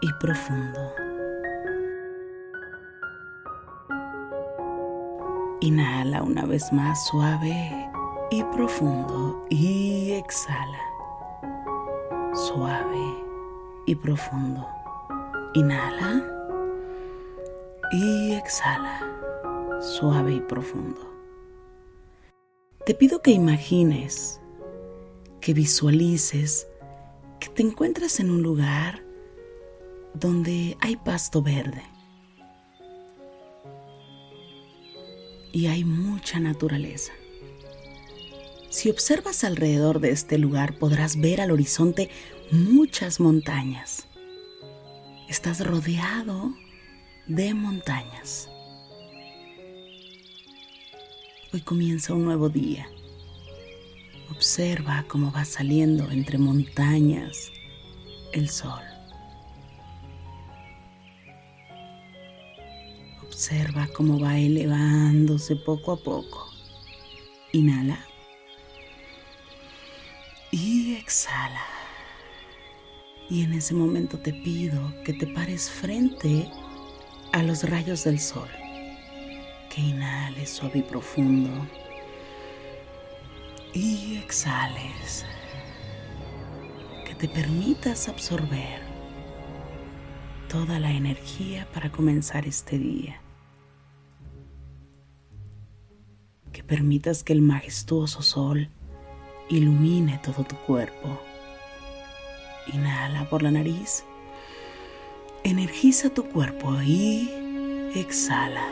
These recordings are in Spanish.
y profundo. Inhala una vez más suave y profundo y exhala. Suave y profundo. Inhala y exhala. Suave y profundo. Te pido que imagines, que visualices, que te encuentras en un lugar donde hay pasto verde y hay mucha naturaleza. Si observas alrededor de este lugar podrás ver al horizonte muchas montañas. Estás rodeado de montañas. Hoy comienza un nuevo día. Observa cómo va saliendo entre montañas el sol. Observa cómo va elevándose poco a poco. Inhala. Y exhala. Y en ese momento te pido que te pares frente a los rayos del sol. Que inhales suave y profundo. Y exhales. Que te permitas absorber toda la energía para comenzar este día. Permitas que el majestuoso sol ilumine todo tu cuerpo. Inhala por la nariz. Energiza tu cuerpo y exhala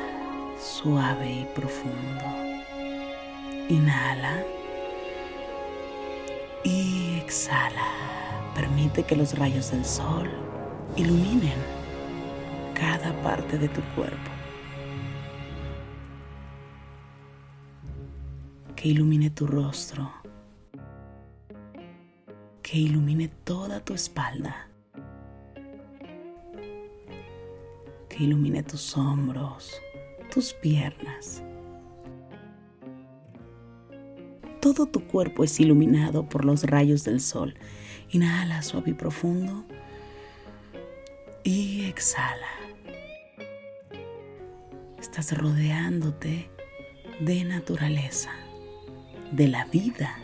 suave y profundo. Inhala y exhala. Permite que los rayos del sol iluminen cada parte de tu cuerpo. Que ilumine tu rostro. Que ilumine toda tu espalda. Que ilumine tus hombros, tus piernas. todo tu cuerpo es iluminado por los rayos del sol. Inhala suave y profundo y exhala. Estás rodeándote de naturaleza, de la vida.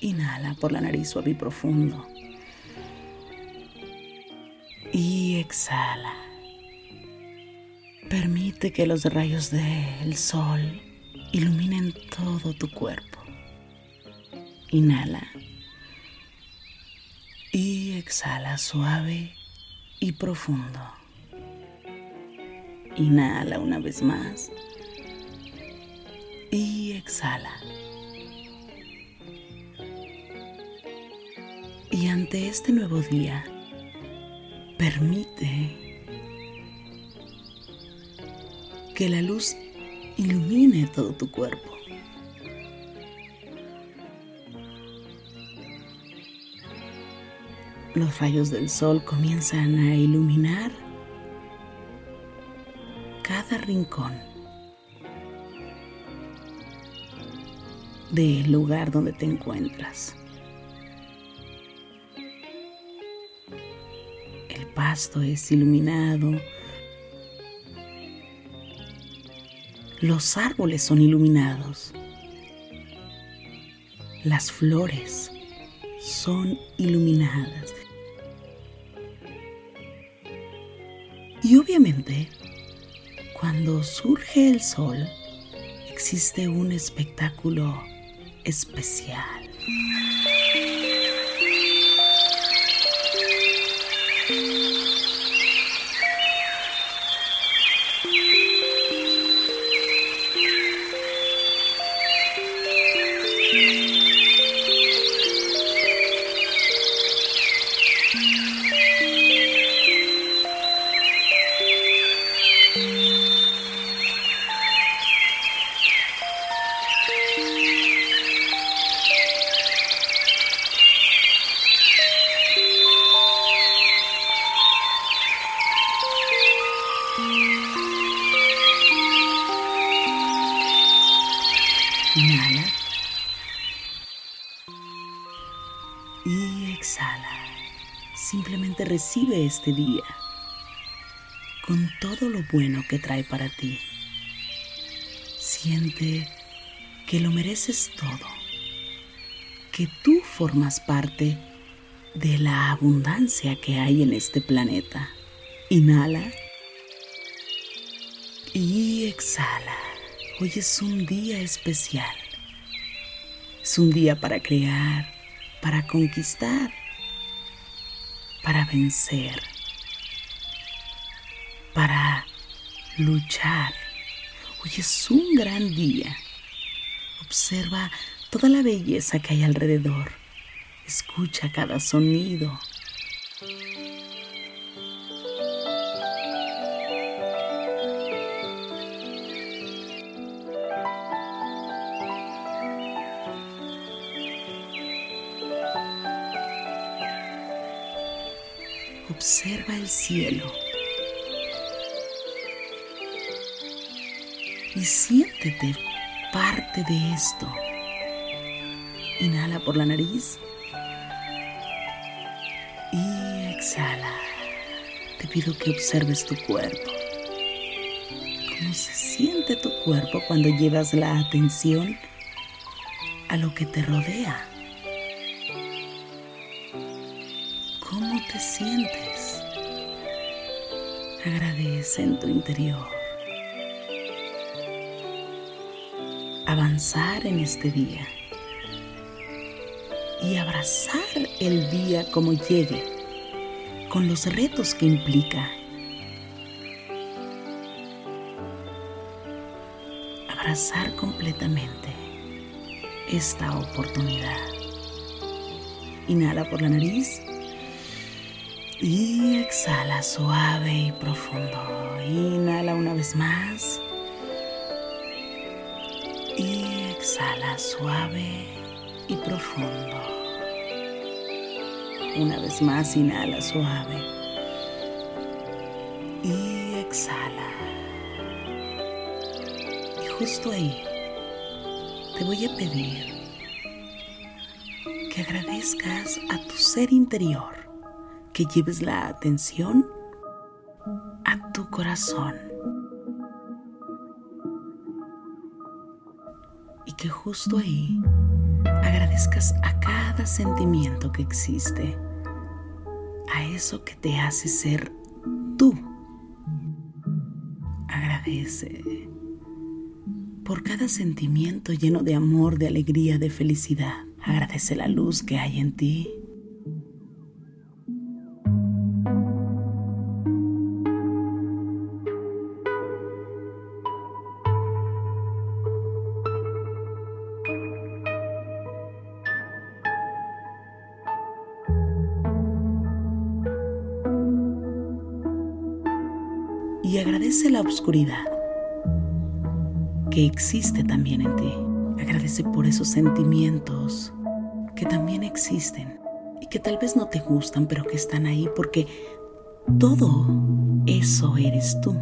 Inhala por la nariz suave y profundo. Y exhala. Permite que los rayos del sol iluminen todo tu cuerpo. Inhala. Y exhala suave y profundo. Inhala una vez más. Y exhala. Y ante este nuevo día, permite que la luz ilumine todo tu cuerpo. Los rayos del sol comienzan a iluminar cada rincón del lugar donde te encuentras. El pasto es iluminado, los árboles son iluminados, las flores son iluminadas. Y obviamente cuando surge el sol, existe un espectáculo especial. Este día con todo lo bueno que trae para ti. Siente que lo mereces todo, que tú formas parte de la abundancia que hay en este planeta. Inhala y exhala. Hoy es un día especial. Es un día para crear, para conquistar, para vencer, para luchar. Hoy es un gran día. Observa toda la belleza que hay alrededor. Escucha cada sonido. El cielo y siéntete parte de esto. Inhala por la nariz y exhala. Te pido que observes tu cuerpo. ¿Cómo se siente tu cuerpo cuando llevas la atención a lo que te rodea? ¿Cómo te sientes? Agradece en tu interior. Avanzar en este día y abrazar el día como llegue, con los retos que implica. Abrazar completamente esta oportunidad. Inhala por la nariz y exhala suave y profundo. Inhala una vez más. Y exhala suave y profundo. Una vez más, inhala suave. Y exhala. Y justo ahí, te voy a pedir que agradezcas a tu ser interior, que lleves la atención a tu corazón y que justo ahí agradezcas a cada sentimiento que existe, a eso que te hace ser tú. Agradece por cada sentimiento lleno de amor, de alegría, de felicidad. Agradece la luz que hay en ti. Oscuridad que existe también en ti. Agradece por esos sentimientos que también existen y que tal vez no te gustan, pero que están ahí porque todo eso eres tú.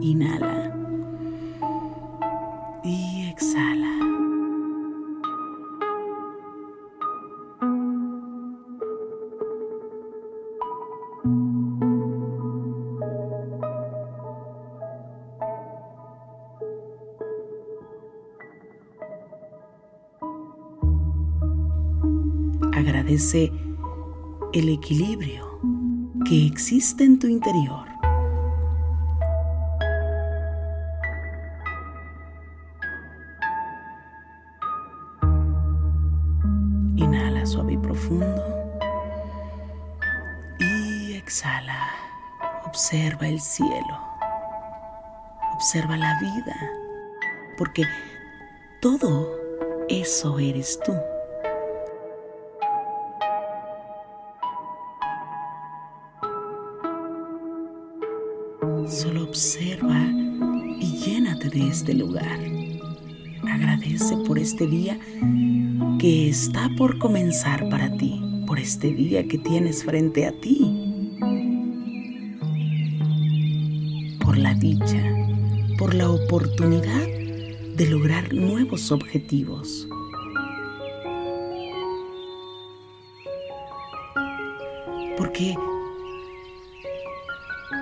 Inhala y exhala. El equilibrio que existe en tu interior. Inhala suave y profundo. Y exhala. Observa el cielo. Observa la vida. Porque todo eso eres tú. Este lugar. Agradece por este día que está por comenzar para ti, por este día que tienes frente a ti. Por la dicha, por la oportunidad de lograr nuevos objetivos. Porque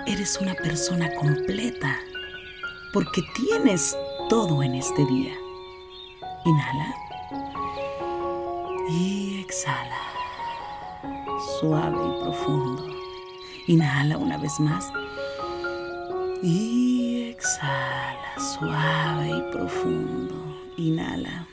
eres una persona completa porque tienes todo en este día. Inhala y exhala. Suave y profundo. Inhala una vez más y exhala. Suave y profundo. Inhala.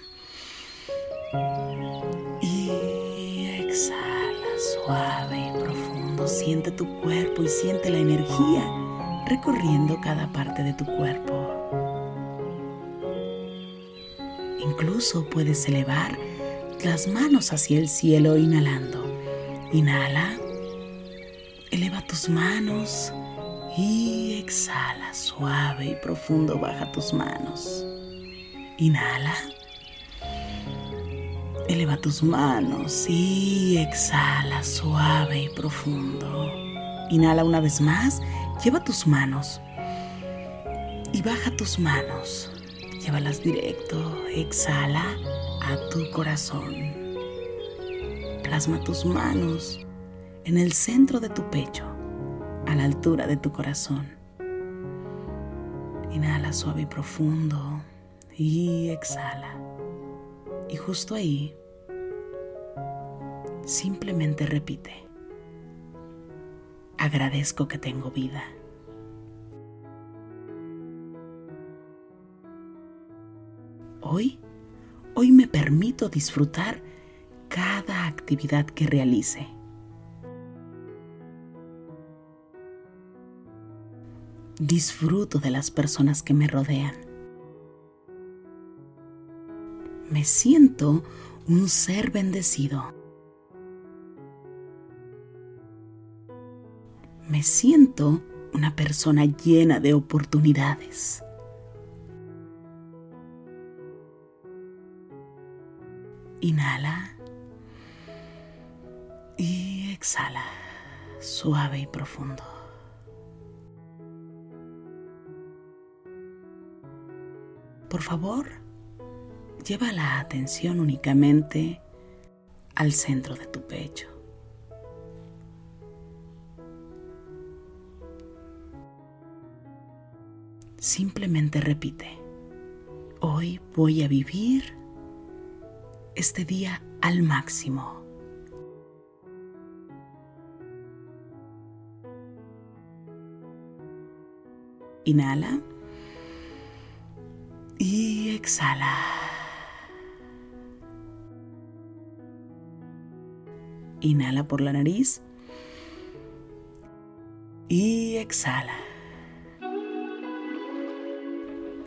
Y exhala. Suave y profundo. Siente tu cuerpo y siente la energía recorriendo cada parte de tu cuerpo. Incluso puedes elevar las manos hacia el cielo inhalando. Inhala, eleva tus manos y exhala suave y profundo, baja tus manos. Inhala, eleva tus manos y exhala suave y profundo. Inhala una vez más, lleva tus manos y baja tus manos. Llévalas directo, exhala a tu corazón. Plasma tus manos en el centro de tu pecho, a la altura de tu corazón. Inhala suave y profundo y exhala. Y justo ahí, simplemente repite. Agradezco que tengo vida. Hoy, hoy me permito disfrutar cada actividad que realice. Disfruto de las personas que me rodean. Me siento un ser bendecido. Me siento una persona llena de oportunidades. Inhala y exhala, suave y profundo. Por favor, Lleva la atención únicamente al centro de tu pecho. Simplemente repite, hoy voy a vivir este día al máximo. Inhala y exhala. Inhala por la nariz y exhala.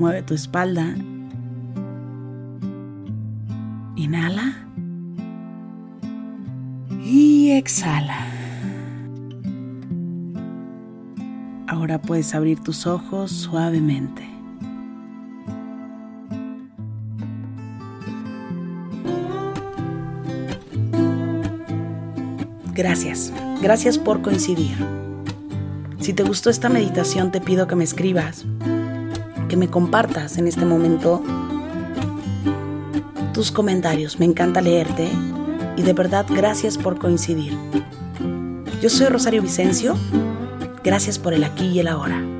mueve tu espalda. Inhala y exhala. Ahora puedes abrir tus ojos suavemente. Gracias, gracias por coincidir. Si te gustó esta meditación te pido que me escribas, que me compartas en este momento tus comentarios. Me encanta leerte y de verdad gracias por coincidir. Yo soy Rosario Vicencio. Gracias por el aquí y el ahora.